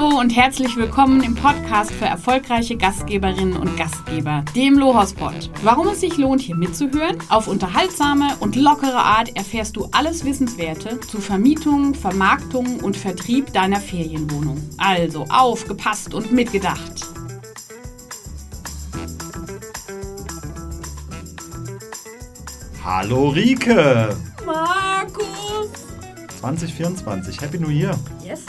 Hallo und herzlich willkommen im Podcast für erfolgreiche Gastgeberinnen und Gastgeber, dem Lohospot. Warum es sich lohnt, hier mitzuhören? Auf unterhaltsame und lockere Art erfährst du alles Wissenswerte zu Vermietung, Vermarktung und Vertrieb deiner Ferienwohnung. Also aufgepasst und mitgedacht. Hallo Rike! Markus! 2024, Happy New Year! Yes.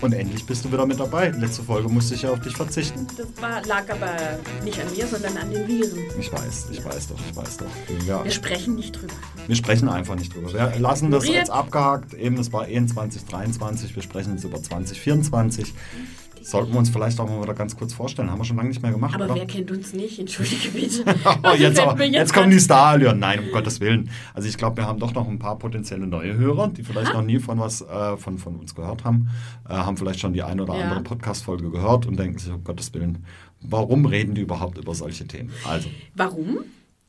Und endlich bist du wieder mit dabei. Letzte Folge musste ich ja auf dich verzichten. Das war, lag aber nicht an mir, sondern an den Viren. Ich weiß, ich weiß doch, ich weiß doch. Ja, Wir sprechen nicht drüber. wir sprechen einfach nicht drüber. Wir lassen das jetzt abgehakt. Eben, das war eh in 2023. Wir sprechen jetzt über 2024. Sollten wir uns vielleicht auch mal wieder ganz kurz vorstellen. Haben wir schon lange nicht mehr gemacht, Aber oder? wer kennt uns nicht? Entschuldige bitte. Oh, jetzt, aber, mir jetzt, kommen die Starallüren. Nein, um Gottes Willen. Also ich glaube, wir haben doch noch ein paar potenzielle neue Hörer, die vielleicht noch nie von was äh, von, von uns gehört haben, äh, haben vielleicht schon die eine oder Ja. andere Podcast-Folge gehört und denken sich, um Gottes Willen, warum reden die überhaupt über solche Themen? Also, Warum?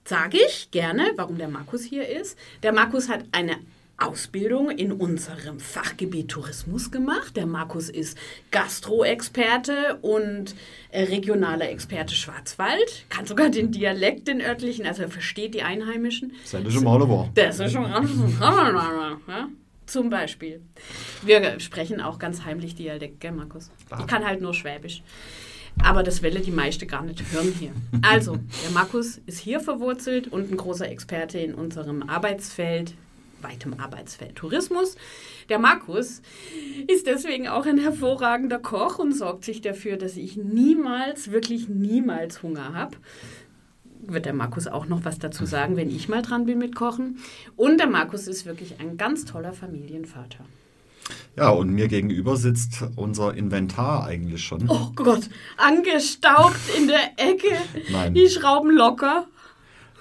Sage ich gerne, warum der Markus hier ist. Der Markus hat eine Ausbildung in unserem Fachgebiet Tourismus gemacht. Der Markus ist Gastro-Experte und äh, regionaler Experte Schwarzwald. Kann sogar den Dialekt, den örtlichen, also er versteht die Einheimischen. seid ihr schon mal. Das ist schon ja? Zum Beispiel. Wir sprechen auch ganz heimlich Dialekt, gell, Markus? Ich kann halt nur Schwäbisch. Aber das welle die meiste gar nicht hören hier. Also, der Markus ist hier verwurzelt und ein großer Experte in unserem Arbeitsfeld, weitem Arbeitsfeld Tourismus. Der Markus ist deswegen auch ein hervorragender Koch und sorgt sich dafür, dass ich niemals, wirklich niemals Hunger habe wird der Markus auch noch was dazu sagen, wenn ich mal dran bin mit Kochen. Und der Markus ist wirklich ein ganz toller Familienvater. Ja, und mir gegenüber sitzt unser Inventar eigentlich schon. Oh Gott, angestaubt in der Ecke, Nein. die Schrauben locker.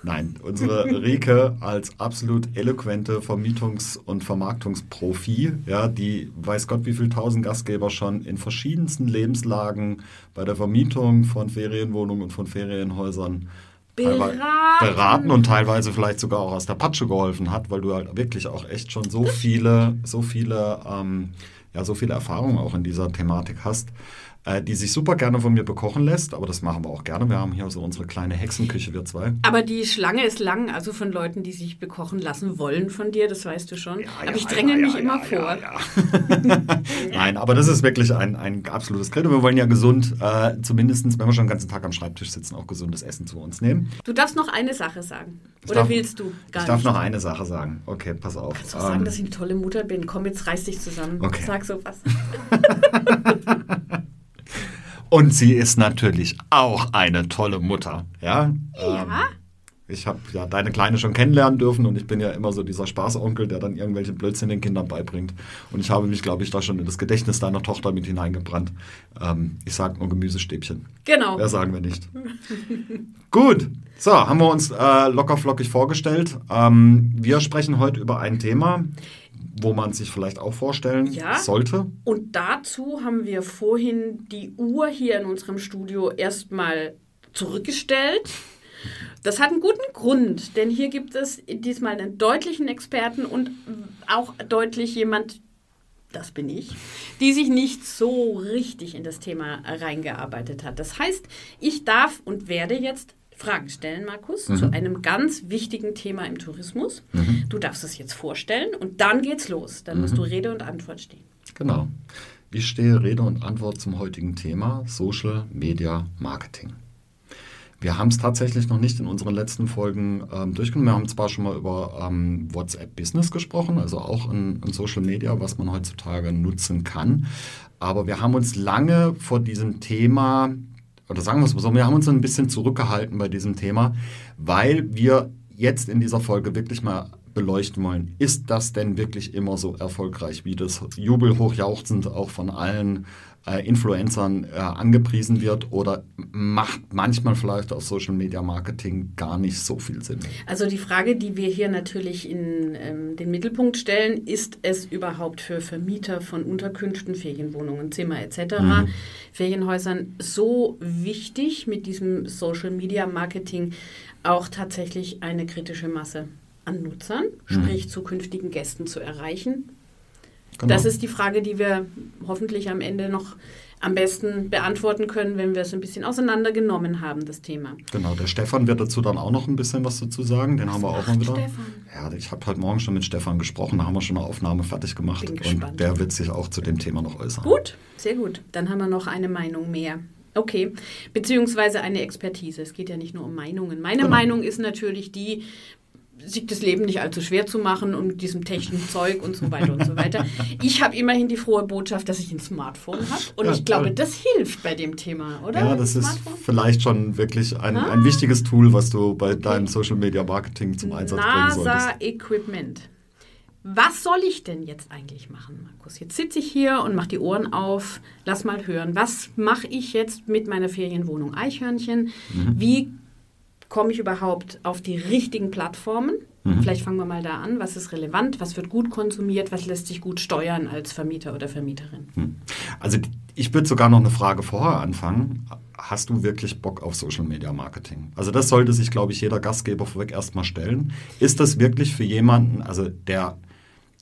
Nein, unsere Rike als absolut eloquente Vermietungs- und Vermarktungsprofi, ja, die weiß Gott wie viel tausend Gastgeber schon in verschiedensten Lebenslagen bei der Vermietung von Ferienwohnungen und von Ferienhäusern Beraten. beraten und teilweise vielleicht sogar auch aus der Patsche geholfen hat, weil du halt wirklich auch echt schon so viele, so viele, ähm, ja, so viele Erfahrungen auch in dieser Thematik hast, äh, die sich super gerne von mir bekochen lässt, aber das machen wir auch gerne. Wir haben hier so unsere kleine Hexenküche, wir zwei. Aber die Schlange ist lang, also von Leuten, die sich bekochen lassen wollen von dir, das weißt du schon. aber ich dränge mich immer vor. Nein, aber das ist wirklich ein, ein absolutes Credo. Wir wollen ja gesund, äh, zumindest wenn wir schon den ganzen Tag am Schreibtisch sitzen, auch gesundes Essen zu uns nehmen. Du darfst noch eine Sache sagen. Ich Oder darf- willst du gar ich darf nicht? noch eine Sache sagen. Okay, pass auf. Kannst auch sagen, Ähm, dass ich eine tolle Mutter bin. Komm, jetzt reiß dich zusammen. Okay. Sag sowas. und sie ist natürlich auch eine tolle Mutter. Ja. Ja. Ähm, ich habe ja deine Kleine schon kennenlernen dürfen und ich bin ja immer so dieser Spaßonkel, der dann irgendwelche Blödsinn den Kindern beibringt. Und ich habe mich, glaube ich, da schon in das Gedächtnis deiner Tochter mit hineingebrannt. Ähm, ich sage nur Gemüsestäbchen. Genau. Mehr sagen wir nicht. Gut, so, haben wir uns äh, locker flockig vorgestellt. Ähm, wir sprechen heute über ein Thema, wo man sich vielleicht auch vorstellen Ja. sollte. Und dazu haben wir vorhin die Uhr hier in unserem Studio erstmal zurückgestellt. Das hat einen guten Grund, denn hier gibt es diesmal einen deutlichen Experten und auch deutlich jemand, das bin ich, die sich nicht so richtig in das Thema reingearbeitet hat. Das heißt, ich darf und werde jetzt Fragen stellen, Markus, zu einem ganz wichtigen Thema im Tourismus. Du darfst es jetzt vorstellen und dann geht's los. Dann musst du Rede und Antwort stehen. Genau. Ich stehe Rede und Antwort zum heutigen Thema Social Media Marketing. Wir haben es tatsächlich noch nicht in unseren letzten Folgen ähm, durchgenommen. Wir haben zwar schon mal über ähm, WhatsApp Business gesprochen, also auch in, in Social Media, was man heutzutage nutzen kann. Aber wir haben uns lange vor diesem Thema, oder sagen wir es mal so, wir haben uns ein bisschen zurückgehalten bei diesem Thema, weil wir jetzt in dieser Folge wirklich mal beleuchten wollen, ist das denn wirklich immer so erfolgreich, wie das jubelhochjauchzend auch von allen äh, Influencern äh, angepriesen wird oder macht manchmal vielleicht auf Social Media Marketing gar nicht so viel Sinn? Also die Frage, die wir hier natürlich in ähm, den Mittelpunkt stellen, ist es überhaupt für Vermieter von Unterkünften, Ferienwohnungen, Zimmer etc., Ferienhäusern so wichtig, mit diesem Social Media Marketing auch tatsächlich eine kritische Masse an Nutzern, sprich zukünftigen Gästen zu erreichen? Genau. Das ist die Frage, die wir hoffentlich am Ende noch am besten beantworten können, wenn wir es ein bisschen auseinandergenommen haben, das Thema. Genau, der Stefan wird dazu dann auch noch ein bisschen was dazu sagen. Den was haben wir auch mal wieder. Stefan? Ja, ich habe heute Morgen schon mit Stefan gesprochen, da haben wir schon eine Aufnahme fertig gemacht Bin gespannt. und der wird sich auch zu dem Thema noch äußern. Gut, sehr gut. Dann haben wir noch eine Meinung mehr. Okay, beziehungsweise eine Expertise. Es geht ja nicht nur um Meinungen. Meine genau. Meinung ist natürlich die, sich das Leben nicht allzu schwer zu machen und mit diesem technischen Zeug und so weiter und so weiter. Ich habe immerhin die frohe Botschaft, dass ich ein Smartphone habe und ja, ich glaube, toll. das hilft bei dem Thema, oder? Ja, das ist vielleicht schon wirklich ein, ah. ein wichtiges Tool, was du bei deinem Social Media Marketing zum Einsatz NASA bringen solltest. NASA Equipment. Was soll ich denn jetzt eigentlich machen, Markus? Jetzt sitze ich hier und mache die Ohren auf. Lass mal hören. Was mache ich jetzt mit meiner Ferienwohnung Eichhörnchen? Mhm. Wie komme ich überhaupt auf die richtigen Plattformen? Mhm. Vielleicht fangen wir mal da an. Was ist relevant? Was wird gut konsumiert? Was lässt sich gut steuern als Vermieter oder Vermieterin? Mhm. Also ich würde sogar noch eine Frage vorher anfangen. Hast du wirklich Bock auf Social Media Marketing? Also das sollte sich, glaube ich, jeder Gastgeber vorweg erstmal stellen. Ist das wirklich für jemanden, also der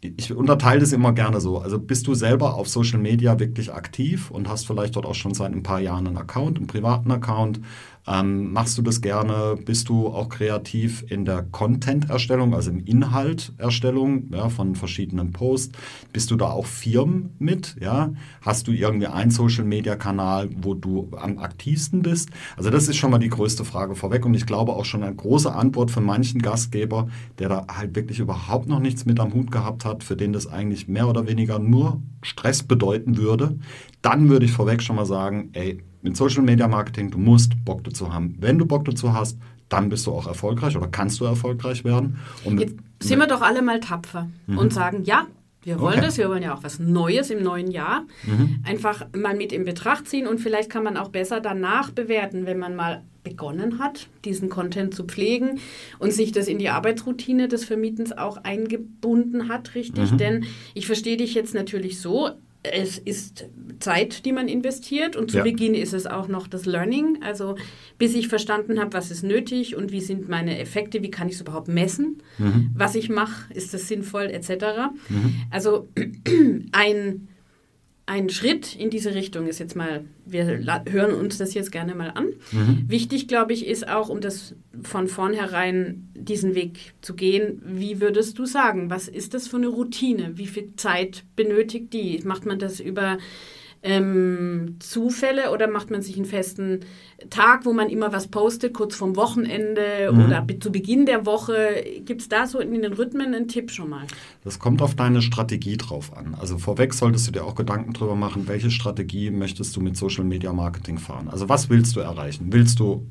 ich unterteile das immer gerne so. Also bist du selber auf Social Media wirklich aktiv und hast vielleicht dort auch schon seit ein paar Jahren einen Account, einen privaten Account, ähm, machst du das gerne? Bist du auch kreativ in der Content-Erstellung, also im Inhalterstellung ja, von verschiedenen Posts? Bist du da auch Firmen mit? Ja? Hast du irgendwie einen Social-Media-Kanal, wo du am aktivsten bist? Also das ist schon mal die größte Frage vorweg und ich glaube auch schon eine große Antwort von manchen Gastgeber, der da halt wirklich überhaupt noch nichts mit am Hut gehabt hat, für den das eigentlich mehr oder weniger nur Stress bedeuten würde. Dann würde ich vorweg schon mal sagen, ey, mit Social Media Marketing, du musst Bock dazu haben. Wenn du Bock dazu hast, dann bist du auch erfolgreich oder kannst du erfolgreich werden. Und Jetzt sind wir doch alle mal tapfer mhm. und sagen, ja, wir wollen okay. das, wir wollen ja auch was Neues im neuen Jahr. Mhm. Einfach mal mit in Betracht ziehen und vielleicht kann man auch besser danach bewerten, wenn man mal begonnen hat, diesen Content zu pflegen und sich das in die Arbeitsroutine des Vermietens auch eingebunden hat, richtig? Mhm. Denn ich verstehe dich jetzt natürlich so, es ist Zeit, die man investiert und zu ja. Beginn ist es auch noch das Learning, also bis ich verstanden habe, was ist nötig und wie sind meine Effekte, wie kann ich es überhaupt messen, mhm. was ich mache, ist das sinnvoll etc. Mhm. Also ein ein Schritt in diese Richtung ist jetzt mal, wir hören uns das jetzt gerne mal an. Mhm. Wichtig, glaube ich, ist auch, um das von vornherein diesen Weg zu gehen, wie würdest du sagen, was ist das für eine Routine? Wie viel Zeit benötigt die? Macht man das über ähm, Zufälle oder macht man sich einen festen Tag, wo man immer was postet, kurz vorm Wochenende mhm. oder zu Beginn der Woche? Gibt es da so in den Rhythmen einen Tipp schon mal? Das kommt auf deine Strategie drauf an. Also vorweg solltest du dir auch Gedanken darüber machen, welche Strategie möchtest du mit Social Media Marketing fahren? Also was willst du erreichen? Willst du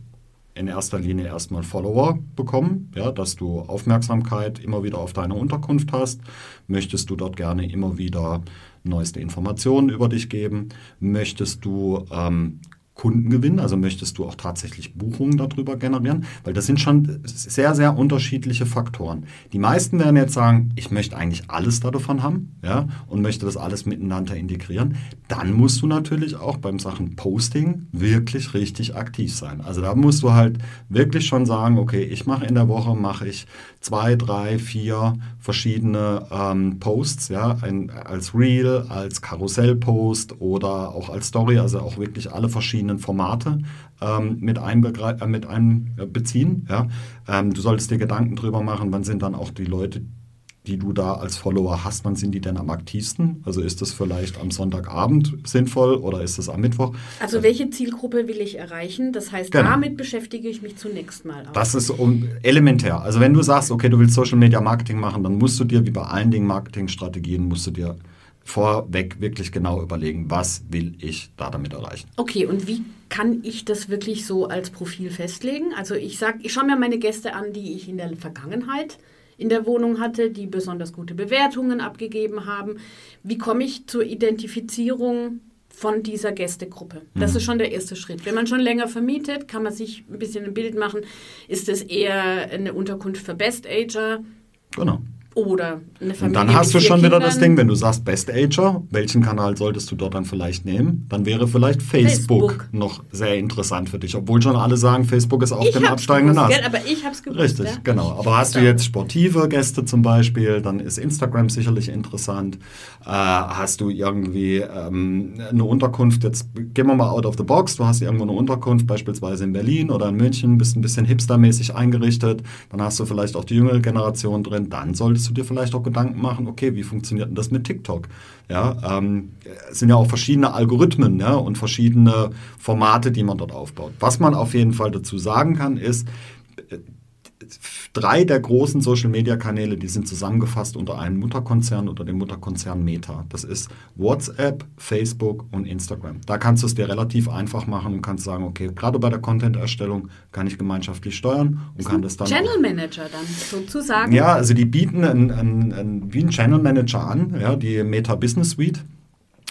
in erster Linie erstmal Follower bekommen, ja, dass du Aufmerksamkeit immer wieder auf deine Unterkunft hast. Möchtest du dort gerne immer wieder neueste Informationen über dich geben? Möchtest du ähm, Kunden gewinnen? Also möchtest du auch tatsächlich Buchungen darüber generieren? Weil das sind schon sehr, sehr unterschiedliche Faktoren. Die meisten werden jetzt sagen, ich möchte eigentlich alles davon haben ja, und möchte das alles miteinander integrieren. Dann musst du natürlich auch beim Sachen Posting wirklich richtig aktiv sein. Also da musst du halt wirklich schon sagen, okay, ich mache in der Woche, mache ich zwei, drei, vier verschiedene ähm, Posts, ja, ein, als Reel, als Karussellpost oder auch als Story, also auch wirklich alle verschiedenen verschiedenen Formate ähm, mit, einbeziehen. Äh, mit einbeziehen. Ja? Ähm, du solltest dir Gedanken darüber machen, wann sind dann auch die Leute, die du da als Follower hast, wann sind die denn am aktivsten? Also ist das vielleicht am Sonntagabend sinnvoll oder ist es am Mittwoch? Also welche Zielgruppe will ich erreichen? Das heißt, genau. damit beschäftige ich mich zunächst mal. Auch. Das ist um, elementär. Also wenn du sagst, okay, du willst Social Media Marketing machen, dann musst du dir, wie bei allen Dingen Marketingstrategien, musst du dir vorweg wirklich genau überlegen, was will ich da damit erreichen. Okay, und wie kann ich das wirklich so als Profil festlegen? Also ich sage, ich schaue mir meine Gäste an, die ich in der Vergangenheit in der Wohnung hatte, die besonders gute Bewertungen abgegeben haben. Wie komme ich zur Identifizierung von dieser Gästegruppe. Das mhm. ist schon der erste Schritt. Wenn man schon länger vermietet, kann man sich ein bisschen ein Bild machen. Ist es eher eine Unterkunft für Best Ager? Genau oder eine Familie. Und dann hast du schon wieder das Ding, wenn du sagst Best Ager, welchen Kanal solltest du dort dann vielleicht nehmen? Dann wäre vielleicht Facebook, Facebook. noch sehr interessant für dich, obwohl schon alle sagen, Facebook ist auf dem absteigenden Ast. Aber ich habe es gewusst. Richtig, ja? genau. Aber hast du jetzt sportive Gäste zum Beispiel, dann ist Instagram sicherlich interessant. Äh, hast du irgendwie ähm, eine Unterkunft, jetzt gehen wir mal out of the box, du hast irgendwo eine Unterkunft, beispielsweise in Berlin oder in München, bist ein bisschen hipstermäßig eingerichtet, dann hast du vielleicht auch die jüngere Generation drin, dann solltest du dir vielleicht auch Gedanken machen, okay, wie funktioniert denn das mit TikTok? Ja, ähm, es sind ja auch verschiedene Algorithmen ja, und verschiedene Formate, die man dort aufbaut. Was man auf jeden Fall dazu sagen kann, ist, drei der großen Social-Media-Kanäle, die sind zusammengefasst unter einem Mutterkonzern, unter dem Mutterkonzern Meta. Das ist WhatsApp, Facebook und Instagram. Da kannst du es dir relativ einfach machen und kannst sagen, okay, gerade bei der Content-Erstellung kann ich gemeinschaftlich steuern und kann das dann Channel Manager dann sozusagen? Ja, also die bieten ein, ein, ein, wie einen Channel Manager an, ja, die Meta Business Suite,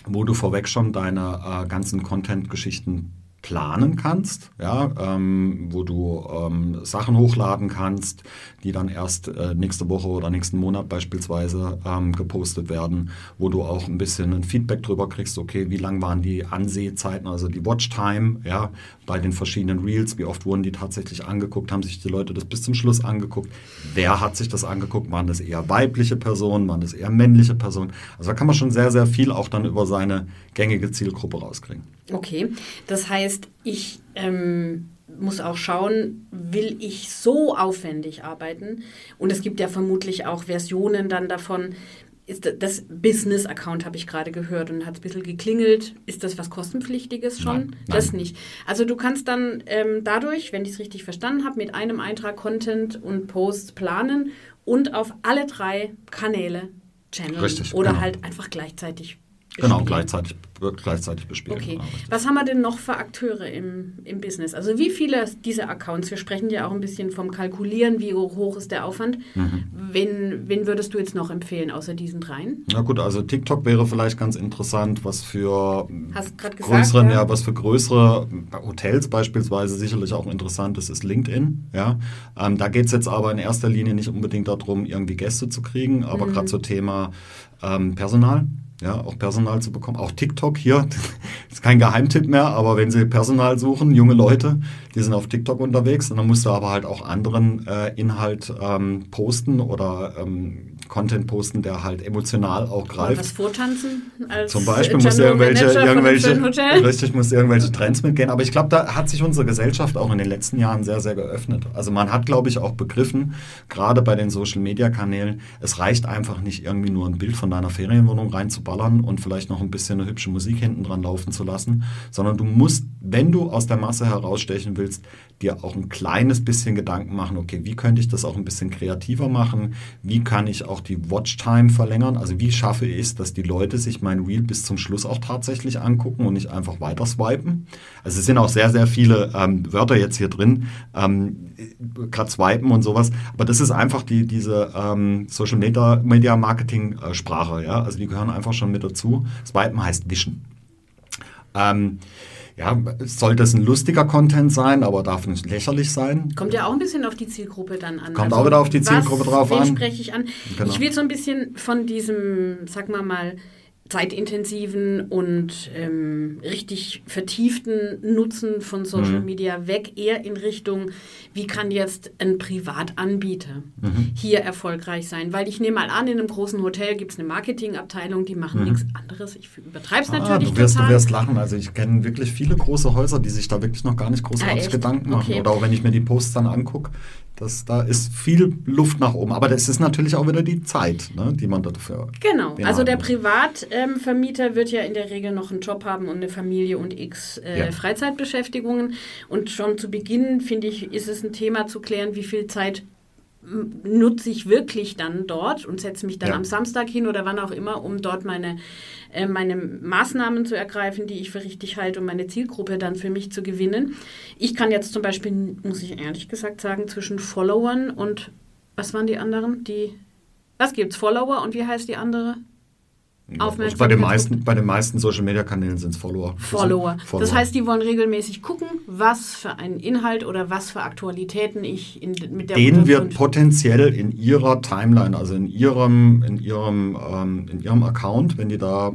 wo du vorweg schon deine äh, ganzen Content-Geschichten planen kannst, ja, ähm, wo du ähm, Sachen hochladen kannst, die dann erst äh, nächste Woche oder nächsten Monat beispielsweise ähm, gepostet werden, wo du auch ein bisschen ein Feedback drüber kriegst, okay, wie lang waren die Ansehzeiten, also die Watchtime, ja, bei den verschiedenen Reels, wie oft wurden die tatsächlich angeguckt, haben sich die Leute das bis zum Schluss angeguckt, wer hat sich das angeguckt, waren das eher weibliche Personen, waren das eher männliche Personen, also da kann man schon sehr, sehr viel auch dann über seine gängige Zielgruppe rauskriegen. Okay, das heißt, ich ähm, muss auch schauen, will ich so aufwendig arbeiten? Und es gibt ja vermutlich auch Versionen dann davon. Ist das Business-Account habe ich gerade gehört und hat es ein bisschen geklingelt. Ist das was kostenpflichtiges schon? Nein, das nein. nicht. Also du kannst dann ähm, dadurch, wenn ich es richtig verstanden habe, mit einem Eintrag Content und Posts planen und auf alle drei Kanäle channeln. Richtig, oder genau. halt einfach gleichzeitig Genau, gleichzeitig, gleichzeitig bespielen. Okay. Genau, Was haben wir denn noch für Akteure im, im Business? Also wie viele dieser Accounts, wir sprechen ja auch ein bisschen vom Kalkulieren, wie hoch ist der Aufwand. Mhm. Wen, wen würdest du jetzt noch empfehlen, außer diesen dreien? Na gut, also TikTok wäre vielleicht ganz interessant, was für größere, ja. ja. was für größere Hotels beispielsweise sicherlich auch interessant ist, ist LinkedIn. Ja? Ähm, da geht es jetzt aber in erster Linie nicht unbedingt darum, irgendwie Gäste zu kriegen, aber mhm. gerade zum Thema ähm, Personal ja, auch Personal zu bekommen. Auch TikTok hier, ist kein Geheimtipp mehr, aber wenn Sie Personal suchen, junge Leute, die sind auf TikTok unterwegs und dann musst du aber halt auch anderen äh, Inhalt ähm, posten oder ähm, Content posten, der halt emotional auch greift. was vortanzen als Zum Beispiel muss irgendwelche, irgendwelche, richtig, muss irgendwelche Trends mitgehen. Aber ich glaube, da hat sich unsere Gesellschaft auch in den letzten Jahren sehr, sehr geöffnet. Also man hat, glaube ich, auch begriffen, gerade bei den Social-Media-Kanälen, es reicht einfach nicht irgendwie nur ein Bild von deiner Ferienwohnung reinzuballern und vielleicht noch ein bisschen eine hübsche Musik hinten dran laufen zu lassen, sondern du musst, wenn du aus der Masse herausstechen willst, dir auch ein kleines bisschen Gedanken machen, okay, wie könnte ich das auch ein bisschen kreativer machen? Wie kann ich auch die Watchtime verlängern? Also wie schaffe ich es, dass die Leute sich mein Reel bis zum Schluss auch tatsächlich angucken und nicht einfach weiter swipen? Also es sind auch sehr, sehr viele ähm, Wörter jetzt hier drin, ähm, gerade swipen und sowas, aber das ist einfach die, diese ähm, Social Media, Media Marketing äh, Sprache, ja, also die gehören einfach schon mit dazu. Swipen heißt wischen. Ähm, ja, soll das ein lustiger Content sein, aber darf nicht lächerlich sein. Kommt ja auch ein bisschen auf die Zielgruppe dann an. Kommt also, auch wieder auf die Zielgruppe was, drauf an. spreche ich an? Genau. Ich will so ein bisschen von diesem, sag mal mal, zeitintensiven und ähm, richtig vertieften Nutzen von Social mhm. Media weg, eher in Richtung, wie kann jetzt ein Privatanbieter mhm. hier erfolgreich sein? Weil ich nehme mal an, in einem großen Hotel gibt es eine Marketingabteilung, die machen mhm. nichts anderes. Ich übertreibe es ah, natürlich du wirst, total. Du wirst lachen. Also ich kenne wirklich viele große Häuser, die sich da wirklich noch gar nicht großartig ah, Gedanken machen. Okay. Oder auch wenn ich mir die Posts dann angucke, das, da ist viel Luft nach oben. Aber das ist natürlich auch wieder die Zeit, ne, die man dafür. Genau. Also der Privatvermieter ähm, wird ja in der Regel noch einen Job haben und eine Familie und x äh, ja. Freizeitbeschäftigungen. Und schon zu Beginn, finde ich, ist es ein Thema zu klären, wie viel Zeit nutze ich wirklich dann dort und setze mich dann ja. am Samstag hin oder wann auch immer, um dort meine, äh, meine Maßnahmen zu ergreifen, die ich für richtig halte, um meine Zielgruppe dann für mich zu gewinnen. Ich kann jetzt zum Beispiel, muss ich ehrlich gesagt sagen, zwischen Followern und was waren die anderen? Die, was gibt's? Follower und wie heißt die andere? Also bei, den meisten, bei den meisten Social Media Kanälen sind es Follower. Follower. Follower. Das heißt, die wollen regelmäßig gucken, was für einen Inhalt oder was für Aktualitäten ich in, mit der Den wird potenziell in ihrer Timeline, also in ihrem, in ihrem, ähm, in ihrem Account, wenn die da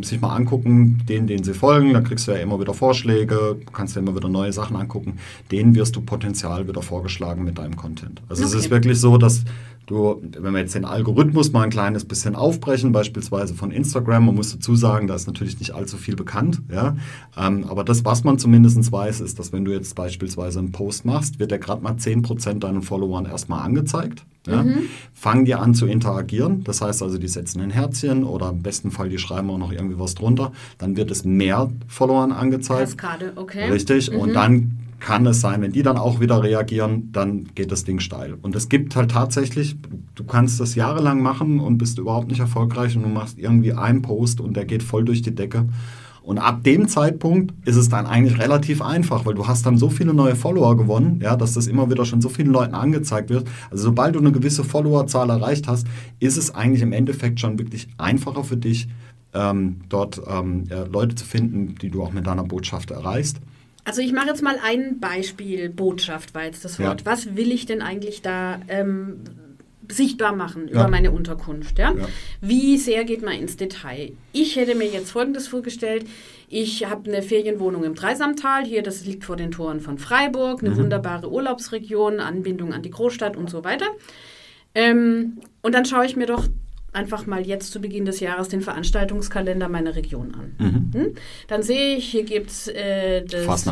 sich mal angucken, den, den sie folgen, dann kriegst du ja immer wieder Vorschläge, kannst dir immer wieder neue Sachen angucken, denen wirst du potenziell wieder vorgeschlagen mit deinem Content. Also okay. es ist wirklich so, dass Du, wenn wir jetzt den Algorithmus mal ein kleines bisschen aufbrechen, beispielsweise von Instagram, man muss dazu sagen, da ist natürlich nicht allzu viel bekannt, ja. Ähm, aber das, was man zumindest weiß, ist, dass wenn du jetzt beispielsweise einen Post machst, wird der gerade mal 10% deinen Followern erstmal angezeigt. Ja? Mhm. Fangen die an zu interagieren, das heißt also, die setzen ein Herzchen oder im besten Fall, die schreiben auch noch irgendwie was drunter, dann wird es mehr Followern angezeigt. Kaskade, okay. Richtig, mhm. und dann kann es sein, wenn die dann auch wieder reagieren, dann geht das Ding steil. Und es gibt halt tatsächlich, du kannst das jahrelang machen und bist überhaupt nicht erfolgreich und du machst irgendwie einen Post und der geht voll durch die Decke. Und ab dem Zeitpunkt ist es dann eigentlich relativ einfach, weil du hast dann so viele neue Follower gewonnen, ja, dass das immer wieder schon so vielen Leuten angezeigt wird. Also sobald du eine gewisse Followerzahl erreicht hast, ist es eigentlich im Endeffekt schon wirklich einfacher für dich, ähm, dort ähm, ja, Leute zu finden, die du auch mit deiner Botschaft erreichst. Also ich mache jetzt mal ein Beispiel, Botschaft war jetzt das Wort. Ja. Was will ich denn eigentlich da ähm, sichtbar machen ja. über meine Unterkunft? Ja? ja? Wie sehr geht man ins Detail? Ich hätte mir jetzt Folgendes vorgestellt. Ich habe eine Ferienwohnung im Dreisamtal. Hier, das liegt vor den Toren von Freiburg. Eine mhm. wunderbare Urlaubsregion, Anbindung an die Großstadt und so weiter. Ähm, und dann schaue ich mir doch einfach mal jetzt zu Beginn des Jahres den Veranstaltungskalender meiner Region an. Mhm. Hm? Dann sehe ich, hier gibt es äh, das.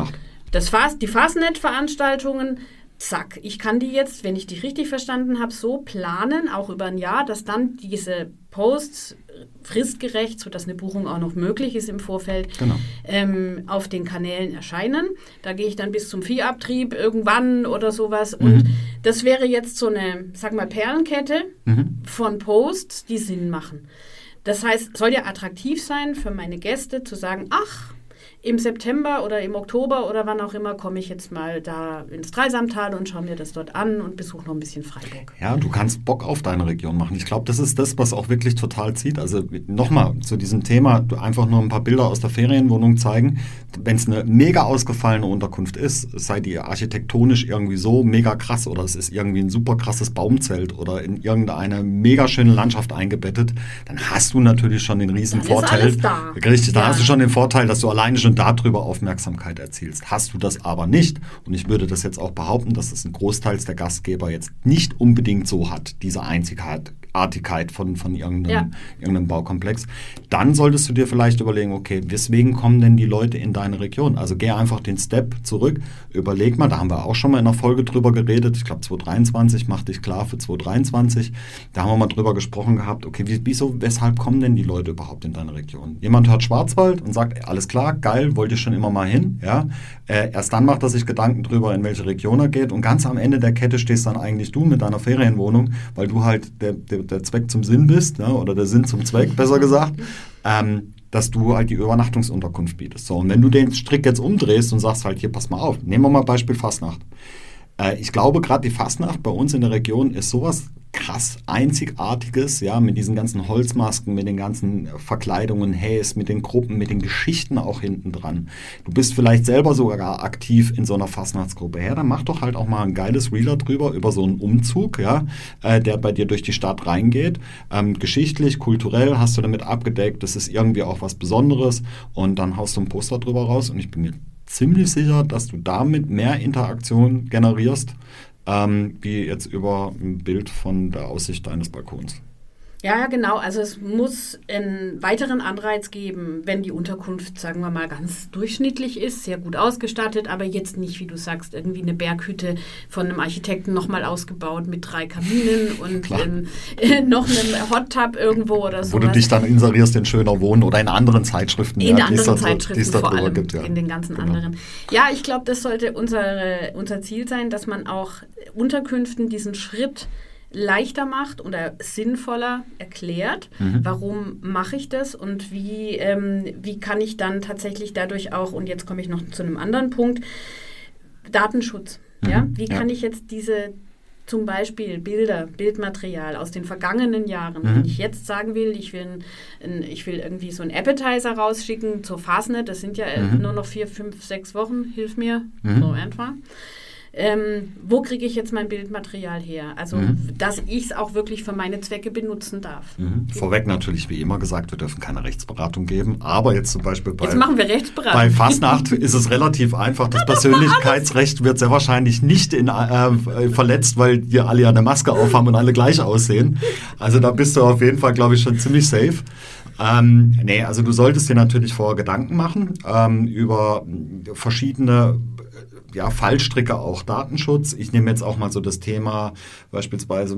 Das Fas die Fasnet-Veranstaltungen zack, ich kann die jetzt, wenn ich dich richtig verstanden habe, so planen, auch über ein Jahr, dass dann diese Posts fristgerecht, sodass eine Buchung auch noch möglich ist im Vorfeld, genau. ähm, auf den Kanälen erscheinen. Da gehe ich dann bis zum Viehabtrieb irgendwann oder sowas. Mhm. Und das wäre jetzt so eine, sag mal, Perlenkette mhm. von Posts, die Sinn machen. Das heißt, soll ja attraktiv sein für meine Gäste zu sagen, ach, im September oder im Oktober oder wann auch immer komme ich jetzt mal da ins Dreisamtal und schaue mir das dort an und besuche noch ein bisschen Freiburg. Ja, du kannst Bock auf deine Region machen. Ich glaube, das ist das, was auch wirklich total zieht. Also nochmal zu diesem Thema, einfach nur ein paar Bilder aus der Ferienwohnung zeigen. Wenn es eine mega ausgefallene Unterkunft ist, sei die architektonisch irgendwie so mega krass oder es ist irgendwie ein super krasses Baumzelt oder in irgendeine mega schöne Landschaft eingebettet, dann hast du natürlich schon den riesen Vorteil. Da. Richtig, da hast du schon den Vorteil, dass du alleine schon und darüber Aufmerksamkeit erzielst. Hast du das aber nicht, und ich würde das jetzt auch behaupten, dass es ein Großteil der Gastgeber jetzt nicht unbedingt so hat, diese Einzigkeit, Artigkeit von, von irgendeinem, ja. irgendeinem Baukomplex, dann solltest du dir vielleicht überlegen, okay, weswegen kommen denn die Leute in deine Region? Also geh einfach den Step zurück, überleg mal, da haben wir auch schon mal in einer Folge drüber geredet, ich glaube 2023, mach dich klar für 2023, da haben wir mal drüber gesprochen gehabt, okay, wieso, weshalb kommen denn die Leute überhaupt in deine Region? Jemand hört Schwarzwald und sagt, alles klar, geil, wollte ich schon immer mal hin, ja, äh, erst dann macht er sich Gedanken drüber, in welche Region er geht und ganz am Ende der Kette stehst dann eigentlich du mit deiner Ferienwohnung, weil du halt der, der der Zweck zum Sinn bist, ne, oder der Sinn zum Zweck, besser gesagt, ähm, dass du halt die Übernachtungsunterkunft bietest. So, und wenn du den Strick jetzt umdrehst und sagst halt, hier, pass mal auf, nehmen wir mal Beispiel Fastnacht. Äh, ich glaube, gerade die Fastnacht bei uns in der Region ist sowas krass Einzigartiges, ja, mit diesen ganzen Holzmasken, mit den ganzen Verkleidungen, Häs, mit den Gruppen, mit den Geschichten auch hinten dran. Du bist vielleicht selber sogar aktiv in so einer Fastnachtsgruppe. Ja, dann mach doch halt auch mal ein geiles Reeler drüber, über so einen Umzug, ja, äh, der bei dir durch die Stadt reingeht. Ähm, geschichtlich, kulturell hast du damit abgedeckt, das ist irgendwie auch was Besonderes und dann haust du ein Poster drüber raus und ich bin mir ziemlich sicher, dass du damit mehr Interaktion generierst, ähm, wie jetzt über ein Bild von der Aussicht deines Balkons. Ja, ja, genau. Also es muss einen weiteren Anreiz geben, wenn die Unterkunft, sagen wir mal, ganz durchschnittlich ist, sehr gut ausgestattet, aber jetzt nicht, wie du sagst, irgendwie eine Berghütte von einem Architekten nochmal ausgebaut mit drei Kaminen und ähm, äh, noch einem Hot Tub irgendwo oder so. Wo du dich dann inserierst in schöner Wohnen oder in anderen Zeitschriften. In ja, anderen Zeitschriften vor allem, gibt, ja. in den ganzen genau. anderen. Ja, ich glaube, das sollte unsere, unser Ziel sein, dass man auch Unterkünften diesen Schritt leichter macht oder sinnvoller erklärt, mhm. warum mache ich das und wie, ähm, wie kann ich dann tatsächlich dadurch auch, und jetzt komme ich noch zu einem anderen Punkt, Datenschutz. Mhm. Ja? Wie kann ich jetzt diese zum Beispiel Bilder, Bildmaterial aus den vergangenen Jahren, mhm. wenn ich jetzt sagen will, ich will, ein, ich will irgendwie so einen Appetizer rausschicken zur Fasnet, das sind ja mhm. nur noch vier, fünf, sechs Wochen, hilf mir, mhm. so etwa ähm, wo kriege ich jetzt mein Bildmaterial her? Also, mhm. dass ich es auch wirklich für meine Zwecke benutzen darf. Mhm. Vorweg natürlich, wie immer gesagt, wir dürfen keine Rechtsberatung geben, aber jetzt zum Beispiel bei, jetzt machen wir Rechtsberatung. bei Fastnacht ist es relativ einfach. Das Persönlichkeitsrecht wird sehr wahrscheinlich nicht in, äh, verletzt, weil wir alle ja eine Maske aufhaben und alle gleich aussehen. Also da bist du auf jeden Fall, glaube ich, schon ziemlich safe. Ähm, nee, also du solltest dir natürlich vorher Gedanken machen ähm, über verschiedene ja, Fallstricke auch Datenschutz. Ich nehme jetzt auch mal so das Thema beispielsweise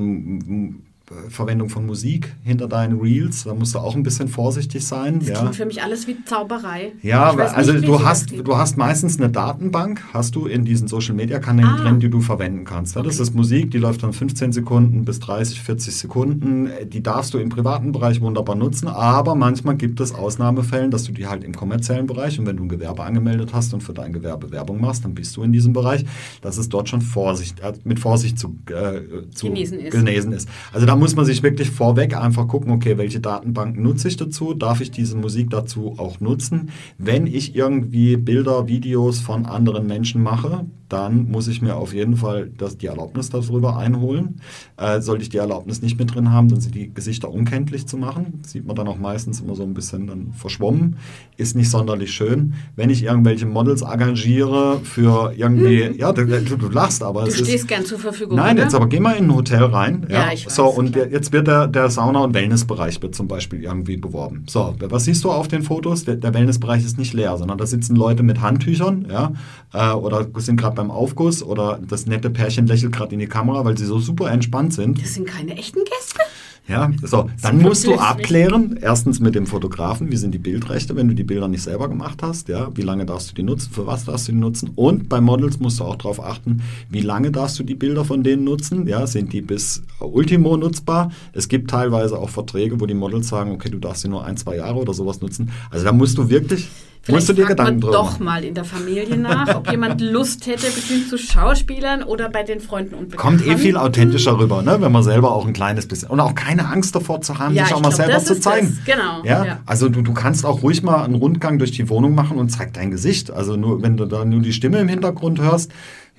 Verwendung von Musik hinter deinen Reels. Da musst du auch ein bisschen vorsichtig sein. Das ja. klingt für mich alles wie Zauberei. Ja, also nicht, du hast, du hast meistens eine Datenbank, hast du in diesen Social Media Kanälen ah. drin, die du verwenden kannst. Ja, okay. Das ist Musik, die läuft dann 15 Sekunden bis 30, 40 Sekunden. Die darfst du im privaten Bereich wunderbar nutzen, aber manchmal gibt es Ausnahmefällen, dass du die halt im kommerziellen Bereich und wenn du ein Gewerbe angemeldet hast und für dein Gewerbe Werbung machst, dann bist du in diesem Bereich, dass es dort schon Vorsicht, äh, mit Vorsicht zu, äh, zu genesen, ist. genesen ist. Also da muss man sich wirklich vorweg einfach gucken, okay, welche Datenbanken nutze ich dazu? Darf ich diese Musik dazu auch nutzen? Wenn ich irgendwie Bilder, Videos von anderen Menschen mache, dann muss ich mir auf jeden Fall das, die Erlaubnis darüber einholen. Äh, sollte ich die Erlaubnis nicht mit drin haben, dann sind die Gesichter unkenntlich zu machen. Sieht man dann auch meistens immer so ein bisschen dann verschwommen. Ist nicht sonderlich schön. Wenn ich irgendwelche Models engagiere für irgendwie, mhm. ja, du, du, lachst, aber du es stehst ist, gern zur Verfügung. Nein, oder? jetzt aber geh mal in ein Hotel rein. Ja, ja ich weiß, So, und klar. jetzt wird der, der Sauna- und Wellnessbereich wird zum Beispiel irgendwie beworben. So, was siehst du auf den Fotos? Der, der Wellnessbereich ist nicht leer, sondern da sitzen Leute mit Handtüchern, ja, äh, oder sind gerade beim Aufguss oder das nette Pärchen lächelt gerade in die Kamera, weil sie so super entspannt sind. Das sind keine echten Gäste. Ja, so, dann musst du abklären, erstens mit dem Fotografen, wie sind die Bildrechte, wenn du die Bilder nicht selber gemacht hast, ja, wie lange darfst du die nutzen, für was darfst du die nutzen und bei Models musst du auch darauf achten, wie lange darfst du die Bilder von denen nutzen, ja, sind die bis Ultimo nutzbar? Es gibt teilweise auch Verträge, wo die Models sagen, okay, du darfst sie nur ein, zwei Jahre oder sowas nutzen. Also da musst du wirklich Vielleicht musst du dir Gedanken man doch mal in der Familie nach, ob jemand Lust hätte, bestimmt zu Schauspielern oder bei den Freunden und Bekannten. Kommt eh viel authentischer rüber, ne? wenn man selber auch ein kleines bisschen und auch keine Angst davor zu haben, ja, sich auch mal glaub, selber zu zeigen. Das. Genau. Ja? ja? Also du, du kannst auch ruhig mal einen Rundgang durch die Wohnung machen und zeig dein Gesicht. Also nur wenn du da nur die Stimme im Hintergrund hörst,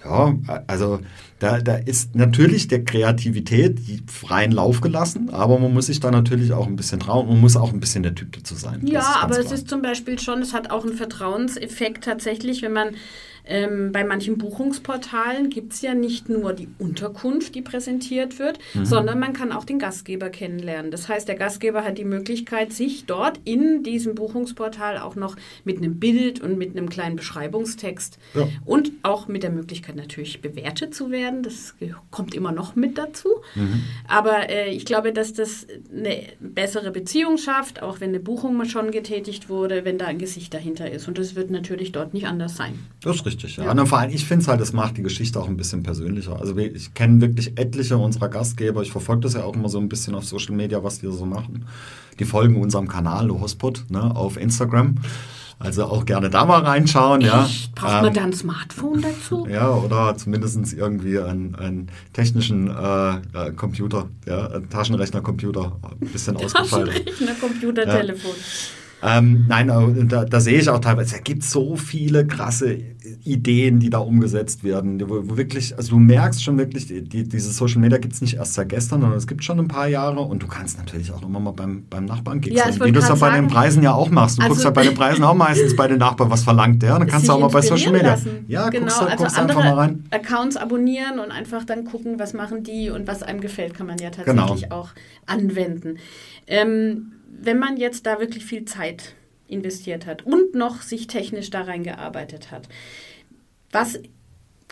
ja, also da, da ist natürlich der Kreativität freien Lauf gelassen, aber man muss sich da natürlich auch ein bisschen trauen und muss auch ein bisschen der Typ dazu sein. Ja, aber klar. es ist zum Beispiel schon, es hat auch einen Vertrauenseffekt tatsächlich, wenn man ähm, bei manchen Buchungsportalen gibt es ja nicht nur die Unterkunft, die präsentiert wird, mhm. sondern man kann auch den Gastgeber kennenlernen. Das heißt, der Gastgeber hat die Möglichkeit, sich dort in diesem Buchungsportal auch noch mit einem Bild und mit einem kleinen Beschreibungstext ja. und auch mit der Möglichkeit natürlich bewertet zu werden. Das kommt immer noch mit dazu. Mhm. Aber äh, ich glaube, dass das eine bessere Beziehung schafft, auch wenn eine Buchung schon getätigt wurde, wenn da ein Gesicht dahinter ist. Und das wird natürlich dort nicht anders sein. Das ist richtig richtig. Ja. ja. Und vor allem, ich finde es halt, das macht die Geschichte auch ein bisschen persönlicher. Also ich kenne wirklich etliche unserer Gastgeber. Ich verfolge das ja auch immer so ein bisschen auf Social Media, was die so machen. Die folgen unserem Kanal, Lohospot, ne, auf Instagram. Also auch gerne da mal reinschauen. Echt? Ja. Braucht ähm, man da ein Smartphone dazu? Ja, oder zumindest irgendwie einen, einen technischen äh, äh, Computer, ja, Taschenrechner-Computer, ein bisschen ausgefallen. Taschenrechner-Computer, ja. Ähm, nein, da, da, sehe ich auch teilweise, es gibt so viele krasse Ideen, die da umgesetzt werden, wo, wo wirklich, also du merkst schon wirklich, die, die, diese Social Media gibt es nicht erst seit gestern, sondern es gibt schon ein paar Jahre und du kannst natürlich auch nochmal mal beim, beim Nachbarn gehen, ja, wie du es ja bei den Preisen ja auch machst. Du also, guckst ja bei den Preisen auch meistens bei den Nachbarn, was verlangt der, dann kannst du auch mal bei Social Media. Lassen. Ja, genau, guckst, also guckst einfach mal rein. Accounts abonnieren und einfach dann gucken, was machen die und was einem gefällt, kann man ja tatsächlich genau. auch anwenden. Ähm, wenn man jetzt da wirklich viel Zeit investiert hat und noch sich technisch da reingearbeitet hat, was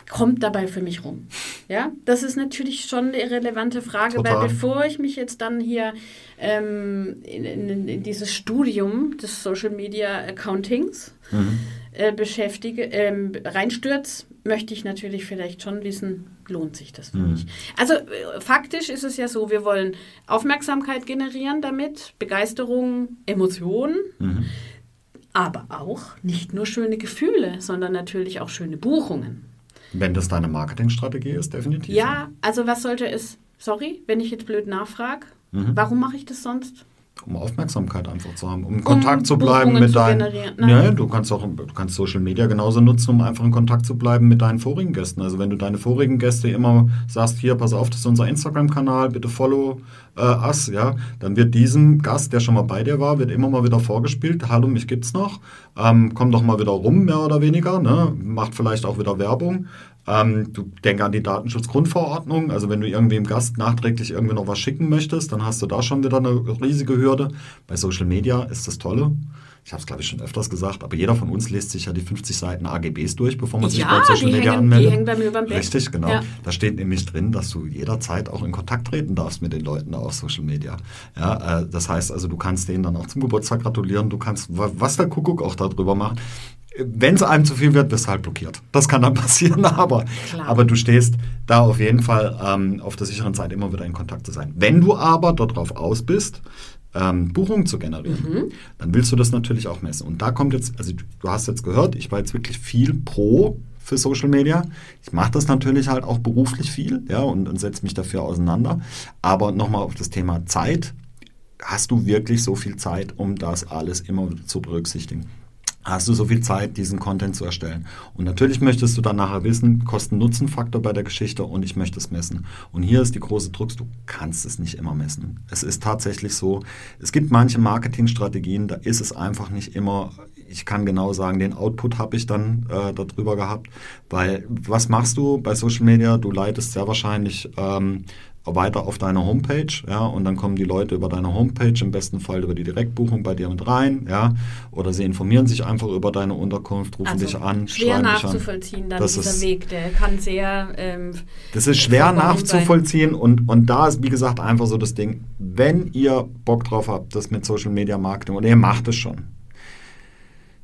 kommt dabei für mich rum? Ja, das ist natürlich schon eine relevante Frage, Total. weil bevor ich mich jetzt dann hier ähm, in, in, in, dieses Studium des Social Media Accountings mhm. Äh, beschäftige, ähm, reinstürze, möchte ich natürlich vielleicht schon wissen, lohnt sich das für mhm. mich. Also äh, faktisch ist es ja so, wir wollen Aufmerksamkeit generieren damit, Begeisterung, Emotionen. Mhm. Aber auch nicht nur schöne Gefühle, sondern natürlich auch schöne Buchungen. Wenn das deine Marketingstrategie ist, definitiv. Ja, also was sollte es, sorry, wenn ich jetzt blöd nachfrage, mhm. warum mache ich das sonst? Um Aufmerksamkeit einfach zu haben, um in Kontakt zu bleiben mit deinen. Ja, du kannst auch du kannst Social Media genauso nutzen, um einfach in Kontakt zu bleiben mit deinen vorigen Gästen. Also wenn du deine vorigen Gäste immer sagst, hier, pass auf, das ist unser Instagram-Kanal, bitte follow äh, us, ja, dann wird diesem Gast, der schon mal bei dir war, wird immer mal wieder vorgespielt, hallo, mich gibt's noch, ähm, komm doch mal wieder rum, mehr oder weniger, ne? macht vielleicht auch wieder Werbung. Ähm, du denk an die Datenschutzgrundverordnung. Also wenn du irgendwie im Gast nachträglich irgendwie noch was schicken möchtest, dann hast du da schon wieder eine riesige Hürde. Bei Social Media ist das Tolle. Ich habe es, glaube ich, schon öfters gesagt, aber jeder von uns liest sich ja die 50 Seiten AGBs durch, bevor man sich ja, bei Social Media hängen, anmeldet. Die hängen bei mir beim Bett. Richtig, genau. Ja. Da steht nämlich drin, dass du jederzeit auch in Kontakt treten darfst mit den Leuten auf Social Media. Ja, äh, das heißt also, du kannst denen dann auch zum Geburtstag gratulieren, du kannst, was der Kuckuck auch darüber macht wenn es einem zu viel wird, wirst du halt blockiert. Das kann dann passieren, aber, aber du stehst da auf jeden Fall ähm, auf der sicheren Seite immer wieder in Kontakt zu sein. Wenn du aber darauf aus bist, ähm, Buchungen zu generieren, mhm. dann willst du das natürlich auch messen. Und da kommt jetzt, also du hast jetzt gehört, ich war jetzt wirklich viel pro für Social Media. Ich mache das natürlich halt auch beruflich viel, ja, und, und setze mich dafür auseinander. Aber nochmal auf das Thema Zeit. Hast du wirklich so viel Zeit, um das alles immer zu berücksichtigen? Hast du so viel Zeit, diesen Content zu erstellen. Und natürlich möchtest du dann nachher wissen, Kosten-Nutzen-Faktor bei der Geschichte und ich möchte es messen. Und hier ist die große Drucks, du kannst es nicht immer messen. Es ist tatsächlich so, es gibt manche Marketingstrategien, da ist es einfach nicht immer, ich kann genau sagen, den Output habe ich dann äh, darüber gehabt, weil was machst du bei Social Media? Du leitest sehr wahrscheinlich ähm, weiter auf deine Homepage, ja, und dann kommen die Leute über deine Homepage, im besten Fall über die Direktbuchung bei dir mit rein, ja, oder sie informieren sich einfach über deine Unterkunft, rufen also dich an, schwer nachzuvollziehen, dann das dieser ist, Weg, der kann sehr ähm, Das ist schwer nachzuvollziehen sein. und, und da ist, wie gesagt, einfach so das Ding, wenn ihr Bock drauf habt, das mit Social Media Marketing, und ihr macht es schon,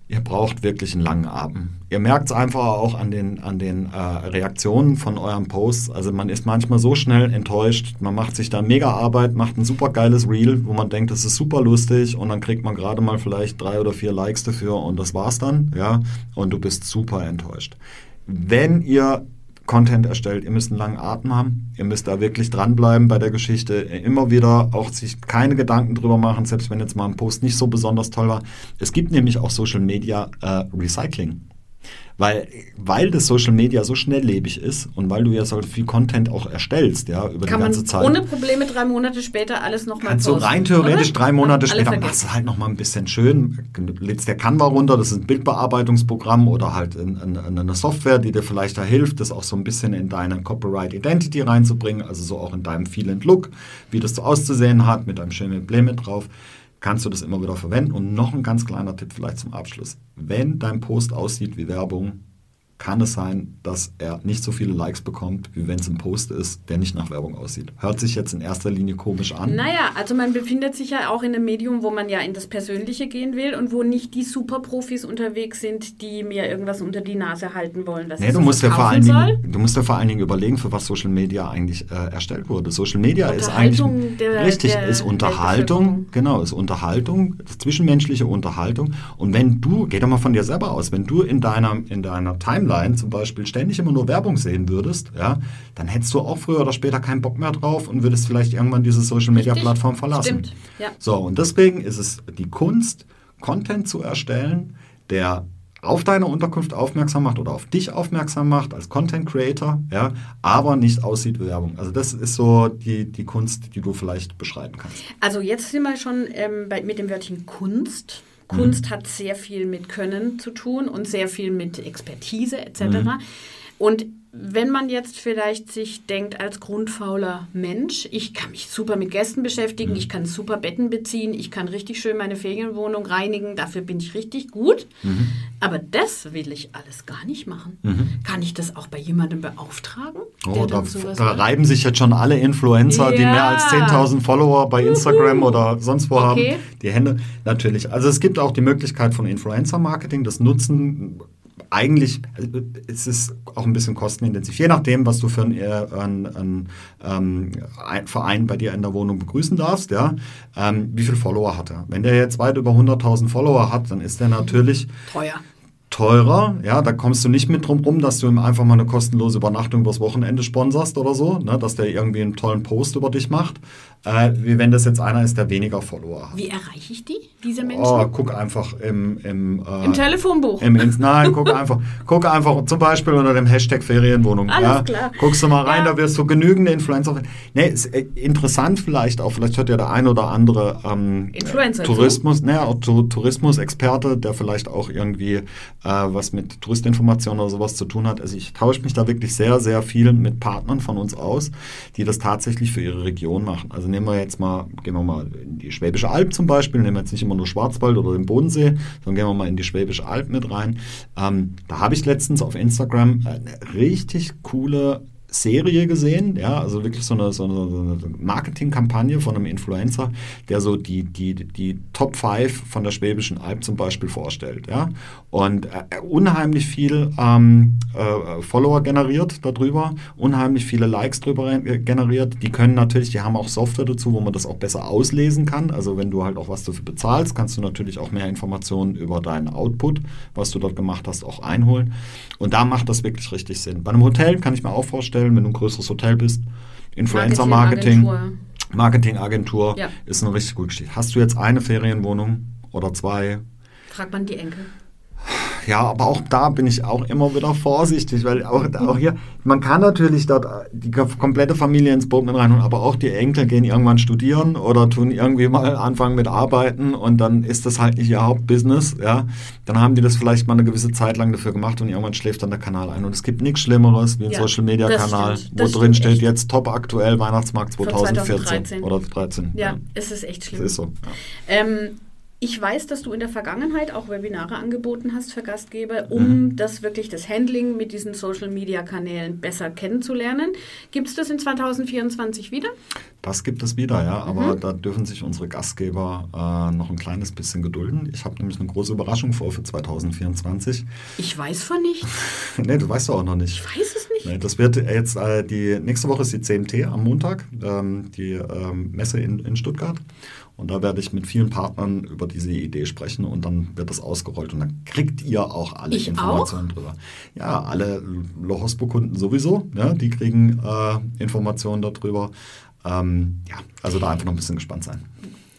ihr braucht wirklich einen langen Atem. Ihr merkt es einfach auch an den, an den äh, Reaktionen von euren Posts. Also man ist manchmal so schnell enttäuscht. Man macht sich da mega Arbeit, macht ein super geiles Reel, wo man denkt, das ist super lustig und dann kriegt man gerade mal vielleicht drei oder vier Likes dafür und das war's dann, ja. Und du bist super enttäuscht. Wenn ihr Content erstellt. Ihr müsst einen langen Atem haben. Ihr müsst da wirklich dranbleiben bei der Geschichte. Immer wieder auch sich keine Gedanken drüber machen, selbst wenn jetzt mal ein Post nicht so besonders toll war. Es gibt nämlich auch Social Media äh, Recycling. Weil, weil das Social Media so schnelllebig ist und weil du ja so viel Content auch erstellst, ja, über Kann die ganze Zeit. Ohne Probleme drei Monate später alles nochmal Kannst du rein theoretisch oder? drei Monate und später machst du halt nochmal ein bisschen schön, lädst der Canva runter, das ist ein Bildbearbeitungsprogramm oder halt eine Software, die dir vielleicht da hilft, das auch so ein bisschen in deine Copyright Identity reinzubringen, also so auch in deinem Feel and Look, wie das so auszusehen hat, mit einem schönen Emblem drauf kannst du das immer wieder verwenden. Und noch ein ganz kleiner Tipp vielleicht zum Abschluss. Wenn dein Post aussieht wie Werbung, kann es sein, dass er nicht so viele Likes bekommt, wie wenn es ein Post ist, der nicht nach Werbung aussieht. Hört sich jetzt in erster Linie komisch an. Naja, also man befindet sich ja auch in einem Medium, wo man ja in das Persönliche gehen will und wo nicht die Superprofis unterwegs sind, die mir irgendwas unter die Nase halten wollen. Was nee, du musst, ja vor allen Dingen, du musst ja vor allen Dingen überlegen, für was Social Media eigentlich äh, erstellt wurde. Social Media ist eigentlich der, richtig, der, ist Unterhaltung, genau, ist Unterhaltung, ist zwischenmenschliche Unterhaltung. Und wenn du, geh doch mal von dir selber aus, wenn du in deiner, in deiner Timeline Timeline zum Beispiel ständig immer nur Werbung sehen würdest, ja, dann hättest du auch früher oder später keinen Bock mehr drauf und würdest vielleicht irgendwann diese Social Media Plattform verlassen. Stimmt. Ja. So, und deswegen ist es die Kunst, Content zu erstellen, der auf deine Unterkunft aufmerksam macht oder auf dich aufmerksam macht als Content Creator, ja, aber nicht aussieht wie Werbung. Also das ist so die, die Kunst, die du vielleicht beschreiben kannst. Also jetzt sind wir schon ähm, bei, mit dem Wörtchen Kunst. Kunst mhm. hat sehr viel mit Können zu tun und sehr viel mit Expertise etc. Mhm. Und wenn man jetzt vielleicht sich denkt als grundfauler Mensch, ich kann mich super mit Gästen beschäftigen, mhm. ich kann super Betten beziehen, ich kann richtig schön meine Ferienwohnung reinigen, dafür bin ich richtig gut. Mhm. Aber das will ich alles gar nicht machen. Mhm. Kann ich das auch bei jemandem beauftragen? Oh, da, da reiben sich jetzt schon alle Influencer, ja. die mehr als 10.000 Follower bei Instagram oder sonst wo okay. haben, die Hände. Natürlich. Also es gibt auch die Möglichkeit von Influencer-Marketing. Das nutzen eigentlich also, ist es auch ein bisschen kostenintensiv, je nachdem, was du für einen, äh, einen, einen, ähm, Verein bei dir in der Wohnung begrüßen darfst, ja, ähm, wie viele Follower hat er. Wenn der jetzt weit über 100.000 Follower hat, dann ist der natürlich teuer teurer. Ja, da kommst du nicht mit drum rum, dass du ihm einfach mal eine kostenlose Übernachtung übers Wochenende sponsorst oder so, ne? dass der irgendwie einen tollen Post über dich macht. Äh, wie wenn das jetzt einer ist, der weniger Follower hat. Wie erreiche ich die, diese Menschen? Oh, guck einfach im... Im, äh, Im Telefonbuch. Im, ins, nein, guck einfach, guck einfach zum Beispiel unter dem Hashtag Ferienwohnung. Alles ja? klar. Guckst du mal rein, ja. da wirst du genügende Influencer... Nee, ist äh, interessant vielleicht auch, vielleicht hört ja der ein oder andere ähm, Influencer Tourismus, ne, Tourismus-Experte, der vielleicht auch irgendwie was mit Touristinformationen oder sowas zu tun hat. Also ich tausche mich da wirklich sehr, sehr viel mit Partnern von uns aus, die das tatsächlich für ihre Region machen. Also nehmen wir jetzt mal, gehen wir mal in die Schwäbische Alb zum Beispiel, nehmen wir jetzt nicht immer nur Schwarzwald oder den Bodensee, sondern gehen wir mal in die Schwäbische Alb mit rein. Ähm, da habe ich letztens auf Instagram eine richtig coole Serie gesehen, ja, also wirklich so eine, so eine, so eine Marketingkampagne von einem Influencer, der so die, die, die Top 5 von der Schwäbischen Alb zum Beispiel vorstellt, ja, und äh, unheimlich viel ähm, äh, Follower generiert darüber, unheimlich viele Likes drüber generiert, die können natürlich, die haben auch Software dazu, wo man das auch besser auslesen kann, also wenn du halt auch was dafür bezahlst, kannst du natürlich auch mehr Informationen über deinen Output, was du dort gemacht hast, auch einholen. Und da macht das wirklich richtig Sinn. Bei einem Hotel kann ich mir auch vorstellen, vorstellen, wenn du ein größeres Hotel bist. Influencer-Marketing, Marketingagentur ja. ist eine richtig gute Geschichte. Hast du jetzt eine Ferienwohnung oder zwei? Fragt man die Enkel. Ja, aber auch da bin ich auch immer wieder vorsichtig, weil auch, auch hier, man kann natürlich dort die komplette Familie ins Boot mit reinholen, aber auch die Enkel gehen irgendwann studieren oder tun irgendwie mal anfangen mit Arbeiten und dann ist das halt nicht ihr Hauptbusiness, ja. Dann haben die das vielleicht mal eine gewisse Zeit lang dafür gemacht und irgendwann schläft dann der Kanal ein. Und es gibt nichts Schlimmeres wie ein ja, Social Media Kanal, wo drin steht echt. jetzt top aktuell Weihnachtsmarkt 2014 oder 2013. Ja, ja, es ist echt schlimm. Das ist so. Ja. Ähm, ich weiß, dass du in der Vergangenheit auch Webinare angeboten hast für Gastgeber, um mhm. das wirklich das Handling mit diesen Social Media Kanälen besser kennenzulernen. Gibt es das in 2024 wieder? Das gibt es wieder, ja, aber mhm. da dürfen sich unsere Gastgeber äh, noch ein kleines bisschen gedulden. Ich habe nämlich eine große Überraschung vor für 2024. Ich weiß von nichts. nee, du weißt auch noch nicht. Ich weiß es nicht. Nee, das wird jetzt äh, die nächste Woche ist die CMT am Montag, ähm, die ähm, Messe in, in Stuttgart. Und da werde ich mit vielen Partnern über diese Idee sprechen und dann wird das ausgerollt und dann kriegt ihr auch alle ich Informationen auch? drüber. Ja, alle Lohospo-Kunden sowieso, ja, die kriegen äh, Informationen darüber. Ähm, ja, also da einfach noch ein bisschen gespannt sein.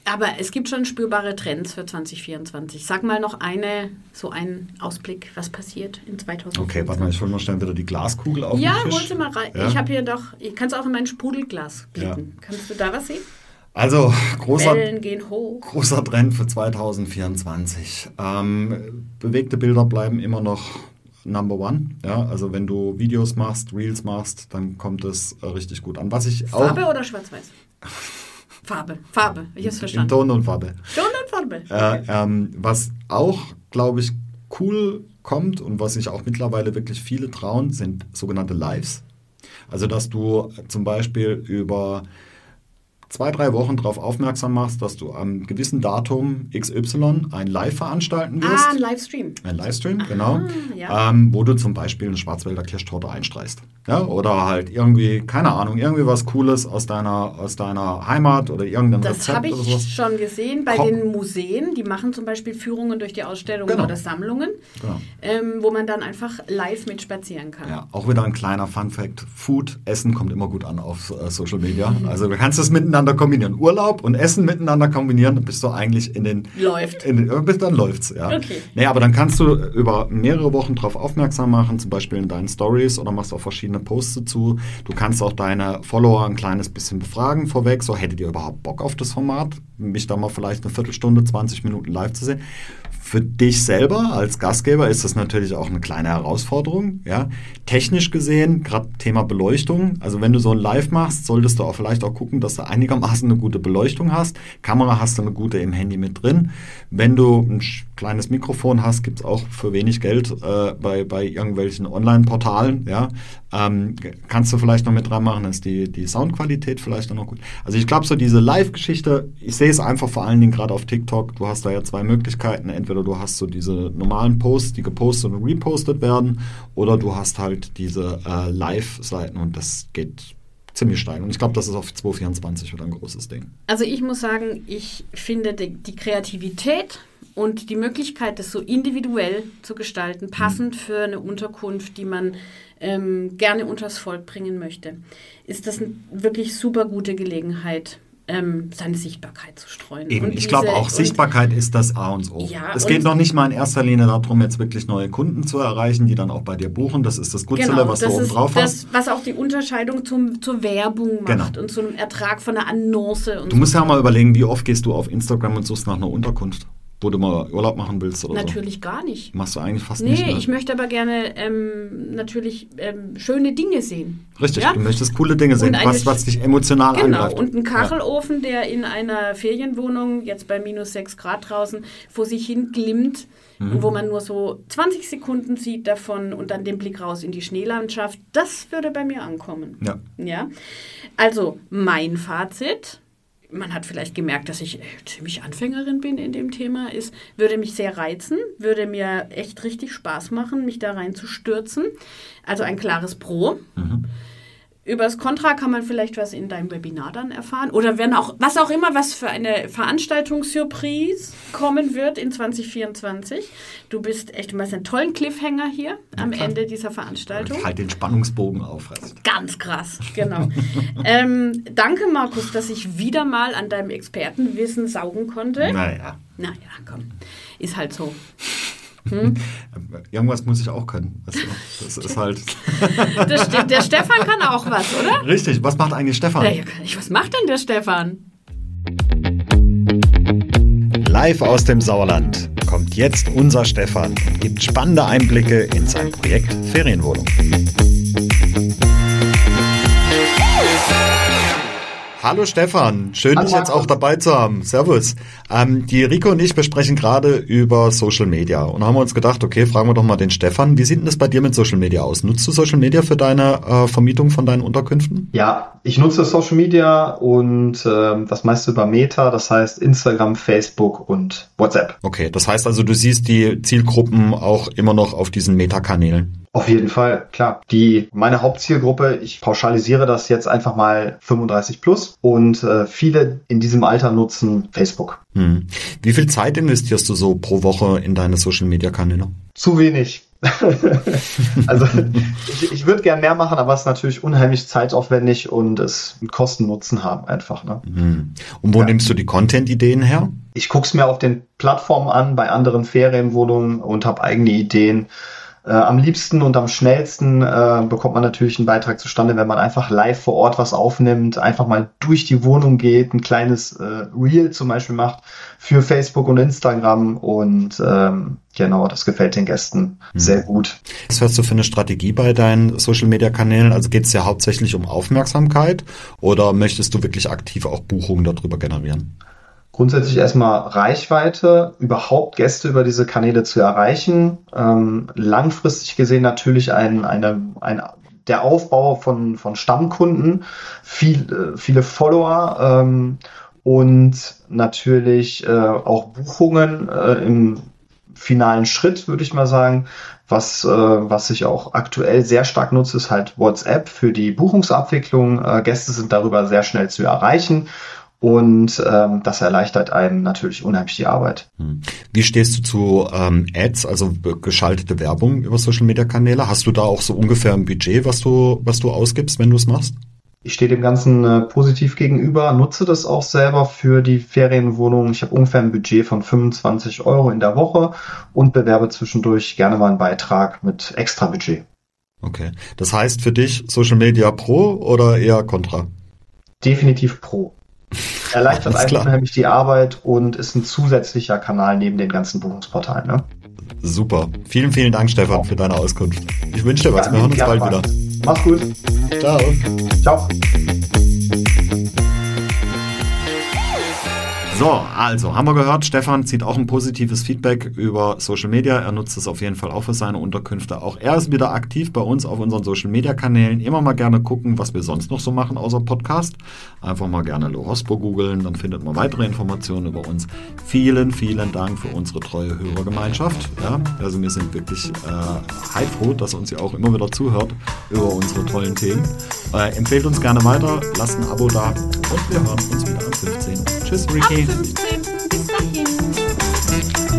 Aber es gibt schon spürbare Trends für 2024. Sag mal noch eine, so einen Ausblick, was passiert in 2024. Okay, warte mal, ich hole mal schnell wieder die Glaskugel auf Ja, hol sie mal rein. Ja? Ich habe hier doch, ich kann es auch in mein Sprudelglas blicken. Ja. Kannst du da was sehen? Also großer, großer Trend für 2024. Ähm, bewegte Bilder bleiben immer noch Number One. Ja, also wenn du Videos machst, Reels machst, dann kommt es äh, richtig gut an. Was ich Farbe oder Schwarz-Weiß? Farbe, Farbe. Ich habe es verstanden. Ton und Farbe. Ton und Farbe. Äh, ähm, was auch, glaube ich, cool kommt und was sich auch mittlerweile wirklich viele trauen, sind sogenannte Lives. Also dass du zum Beispiel über zwei, drei Wochen darauf aufmerksam machst, dass du am gewissen Datum XY ein Live veranstalten wirst. Ah, ein Livestream. Ein Livestream, Aha, genau. Ja. Ähm, wo du zum Beispiel eine Schwarzwälder Kirschtorte einstreichst. Ja, oder halt irgendwie, keine Ahnung, irgendwie was Cooles aus deiner, aus deiner Heimat oder irgendein das Rezept. Das habe ich schon gesehen bei Komm. den Museen. Die machen zum Beispiel Führungen durch die Ausstellungen genau. oder Sammlungen, genau. ähm, wo man dann einfach live mit spazieren kann. Ja, auch wieder ein kleiner Fun-Fact. Food, Essen kommt immer gut an auf äh, Social Media. Mhm. Also du kannst es miteinander kombinieren. Urlaub und Essen miteinander kombinieren, dann bist du eigentlich in den... Läuft. In den, bis dann läuft's, ja. Okay. Nee, aber dann kannst du über mehrere Wochen darauf aufmerksam machen, zum Beispiel in deinen Stories oder machst auch verschiedene Posts dazu. Du kannst auch deine Follower ein kleines bisschen befragen vorweg. So, hättet ihr überhaupt Bock auf das Format? Mich da mal vielleicht eine Viertelstunde, 20 Minuten live zu sehen. Für dich selber als Gastgeber ist das natürlich auch eine kleine Herausforderung. Ja? Technisch gesehen, gerade Thema Beleuchtung. Also wenn du so ein Live machst, solltest du auch vielleicht auch gucken, dass du einigermaßen eine gute Beleuchtung hast. Kamera hast du eine gute im Handy mit drin. Wenn du ein kleines Mikrofon hast, gibt es auch für wenig Geld äh, bei, bei irgendwelchen Online-Portalen. Ja? Ähm, kannst du vielleicht noch mit dran machen, ist die, die Soundqualität vielleicht auch noch gut. Also ich glaube, so diese Live-Geschichte, ich sehe es einfach vor allen Dingen gerade auf TikTok. Du hast da ja zwei Möglichkeiten. Entweder du hast so diese normalen Posts, die gepostet und repostet werden, oder du hast halt diese äh, Live-Seiten und das geht ziemlich steil. Und ich glaube, das ist auf 2024 wieder ein großes Ding. Also ich muss sagen, ich finde die, die Kreativität und die Möglichkeit, das so individuell zu gestalten, passend für eine Unterkunft, die man ähm, gerne unters Volk bringen möchte, ist das eine wirklich super gute Gelegenheit, ähm, seine Sichtbarkeit zu streuen. Eben, ich glaube auch Sichtbarkeit ist das A und O. Ja, es geht noch nicht mal in erster Linie darum, jetzt wirklich neue Kunden zu erreichen, die dann auch bei dir buchen. Das ist das Gutzele, genau, was du oben drauf das, hast. Was auch die Unterscheidung zum, zur Werbung macht genau. und zum Ertrag von einer Annonce. du musst ja mal überlegen, wie oft gehst du auf Instagram und suchst nach einer Unterkunft wo du mal Urlaub machen willst oder Natürlich so? gar nicht. Machst du eigentlich fast nee, nicht. Nee, ich möchte aber gerne ähm, natürlich ähm, schöne Dinge sehen. Richtig, ja? du möchtest coole Dinge sehen, was, was dich emotional genau, angreift. Genau, und ein Kachelofen, ja. der in einer Ferienwohnung, jetzt bei minus 6 Grad draußen, vor sich hin glimmt, mhm. wo man nur so 20 Sekunden sieht davon und dann den Blick raus in die Schneelandschaft, das würde bei mir ankommen. Ja. ja? Also mein Fazit man hat vielleicht gemerkt, dass ich ziemlich Anfängerin bin in dem Thema, ist, würde mich sehr reizen, würde mir echt richtig Spaß machen, mich da rein zu stürzen. Also ein klares Pro. Mhm. Über das Kontra kann man vielleicht was in deinem Webinar dann erfahren. Oder wenn auch, was auch immer, was für eine Veranstaltungssurprise kommen wird in 2024. Du bist echt, du machst einen tollen Cliffhanger hier ja, am klar. Ende dieser Veranstaltung. Halt den Spannungsbogen aufreißt. Ganz krass, genau. ähm, danke, Markus, dass ich wieder mal an deinem Expertenwissen saugen konnte. Naja. Naja, komm. Ist halt so. Hm? Irgendwas muss ich auch können. Das, das ist halt. der, der, Stefan kann auch was, oder? Richtig. Was macht eigentlich Stefan? Was macht denn der Stefan? Live aus dem Sauerland kommt jetzt unser Stefan und gibt spannende Einblicke in sein Projekt Ferienwohnung. Hallo Stefan, schön Hallo. dich jetzt auch dabei zu haben. Servus. Ähm, die Rico und ich besprechen gerade über Social Media und haben uns gedacht, okay, fragen wir doch mal den Stefan. Wie sieht denn das bei dir mit Social Media aus? Nutzt du Social Media für deine äh, Vermietung von deinen Unterkünften? Ja, ich nutze Social Media und äh, das meiste über Meta, das heißt Instagram, Facebook und WhatsApp. Okay, das heißt also, du siehst die Zielgruppen auch immer noch auf diesen Meta-Kanälen. Auf jeden Fall, klar. Die meine Hauptzielgruppe, ich pauschalisiere das jetzt einfach mal 35 plus und äh, viele in diesem Alter nutzen Facebook. Hm. Wie viel Zeit investierst du so pro Woche in deine Social Media Kanäle? Zu wenig. also ich, ich würde gern mehr machen, aber es ist natürlich unheimlich zeitaufwendig und es Kosten-Nutzen haben einfach. Ne? Hm. Und wo ja. nimmst du die Content-Ideen her? Ich gucke es mir auf den Plattformen an, bei anderen Ferienwohnungen und habe eigene Ideen. Äh, am liebsten und am schnellsten äh, bekommt man natürlich einen Beitrag zustande, wenn man einfach live vor Ort was aufnimmt, einfach mal durch die Wohnung geht, ein kleines äh, Reel zum Beispiel macht für Facebook und Instagram und ähm, genau, das gefällt den Gästen mhm. sehr gut. Was hast du für eine Strategie bei deinen Social-Media-Kanälen? Also geht es ja hauptsächlich um Aufmerksamkeit oder möchtest du wirklich aktiv auch Buchungen darüber generieren? Grundsätzlich erstmal Reichweite, überhaupt Gäste über diese Kanäle zu erreichen. Ähm, langfristig gesehen natürlich ein, eine, ein, der Aufbau von, von Stammkunden, viel, äh, viele Follower ähm, und natürlich äh, auch Buchungen äh, im finalen Schritt, würde ich mal sagen. Was, äh, was ich auch aktuell sehr stark nutze, ist halt WhatsApp für die Buchungsabwicklung. Äh, Gäste sind darüber sehr schnell zu erreichen und ähm, das erleichtert einem natürlich unheimlich die Arbeit. Hm. Wie stehst du zu ähm, Ads, also geschaltete Werbung über Social Media Kanäle? Hast du da auch so ungefähr ein Budget, was du, was du ausgibst, wenn du es machst? Ich stehe dem Ganzen äh, positiv gegenüber, nutze das auch selber für die Ferienwohnung. Ich habe ungefähr ein Budget von 25 Euro in der Woche und bewerbe zwischendurch gerne mal einen Beitrag mit extra Budget. Okay. Das heißt für dich Social Media Pro oder eher Contra? Definitiv Pro. Erleichtert einfach unheimlich die Arbeit und ist ein zusätzlicher Kanal neben den ganzen Buchungsportalen. Ne? Super. Vielen, vielen Dank, Stefan, für deine Auskunft. Ich wünsche dir was. Wir hören uns bald wieder. Mach's gut. Ciao. Ciao. So, also haben wir gehört, Stefan zieht auch ein positives Feedback über Social Media. Er nutzt es auf jeden Fall auch für seine Unterkünfte. Auch er ist wieder aktiv bei uns auf unseren Social Media Kanälen. Immer mal gerne gucken, was wir sonst noch so machen außer Podcast. Einfach mal gerne Lohospo googeln, dann findet man weitere Informationen über uns. Vielen, vielen Dank für unsere treue Hörergemeinschaft. Ja, also wir sind wirklich äh, heilfroh, dass uns ihr auch immer wieder zuhört über unsere tollen Themen. Äh, empfehlt uns gerne weiter, lasst ein Abo da und wir hören uns wieder am 15. Tschüss, Ricky. Ab 15. Bis dahin.